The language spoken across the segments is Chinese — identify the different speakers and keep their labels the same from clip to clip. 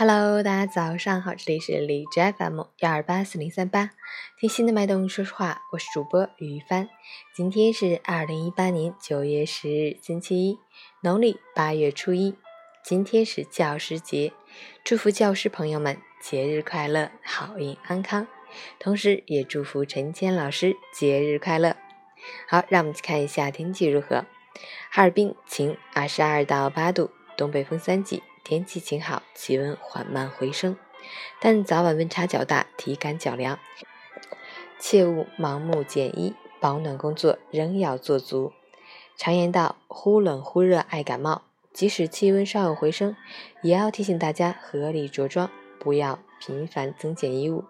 Speaker 1: Hello，大家早上好，这里是荔枝 FM 幺二八四零三八，听心的脉动说说话，我是主播于帆。今天是二零一八年九月十日，星期一，农历八月初一。今天是教师节，祝福教师朋友们节日快乐，好运安康。同时，也祝福陈谦老师节日快乐。好，让我们去看一下天气如何。哈尔滨晴，二十二到八度，东北风三级。天气晴好，气温缓慢回升，但早晚温差较大，体感较凉，切勿盲目减衣，保暖工作仍要做足。常言道，忽冷忽热爱感冒，即使气温稍有回升，也要提醒大家合理着装，不要频繁增减衣物，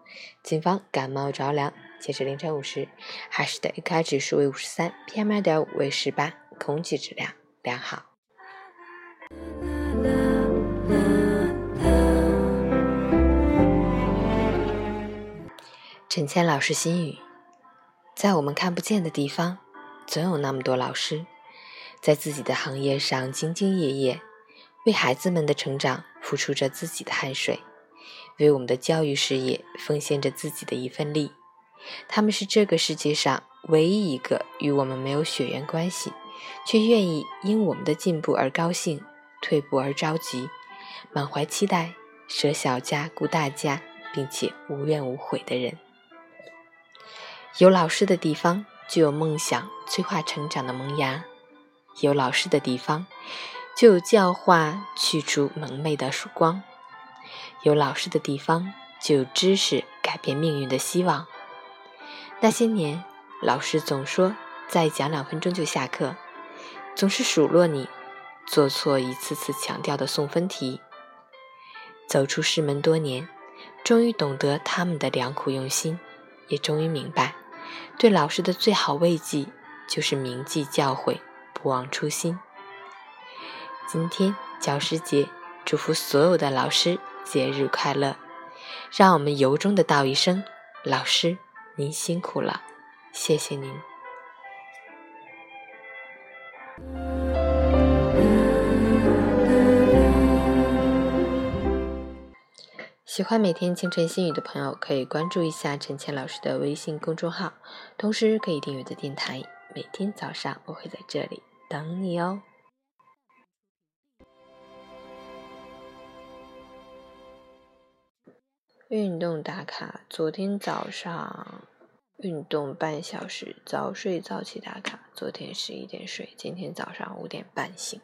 Speaker 1: 谨防感冒着凉。截至凌晨五时，海市的 AQI 指数为五十三，PM 二点五为十八，空气质量良好。陈谦老师心语：在我们看不见的地方，总有那么多老师，在自己的行业上兢兢业业，为孩子们的成长付出着自己的汗水，为我们的教育事业奉献着自己的一份力。他们是这个世界上唯一一个与我们没有血缘关系，却愿意因我们的进步而高兴，退步而着急，满怀期待，舍小家顾大家，并且无怨无悔的人。有老师的地方，就有梦想催化成长的萌芽；有老师的地方，就有教化去除蒙昧的曙光；有老师的地方，就有知识改变命运的希望。那些年，老师总说再讲两分钟就下课，总是数落你做错一次次强调的送分题。走出师门多年，终于懂得他们的良苦用心，也终于明白。对老师的最好慰藉，就是铭记教诲，不忘初心。今天教师节，祝福所有的老师节日快乐！让我们由衷的道一声：老师，您辛苦了，谢谢您。喜欢每天清晨心语的朋友，可以关注一下陈倩老师的微信公众号，同时可以订阅的电台。每天早上我会在这里等你哦。运动打卡，昨天早上运动半小时，早睡早起打卡。昨天十一点睡，今天早上五点半醒。